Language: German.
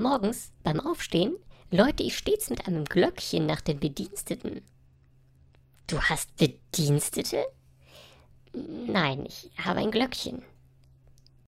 Morgens beim Aufstehen läute ich stets mit einem Glöckchen nach den Bediensteten. Du hast Bedienstete? Nein, ich habe ein Glöckchen.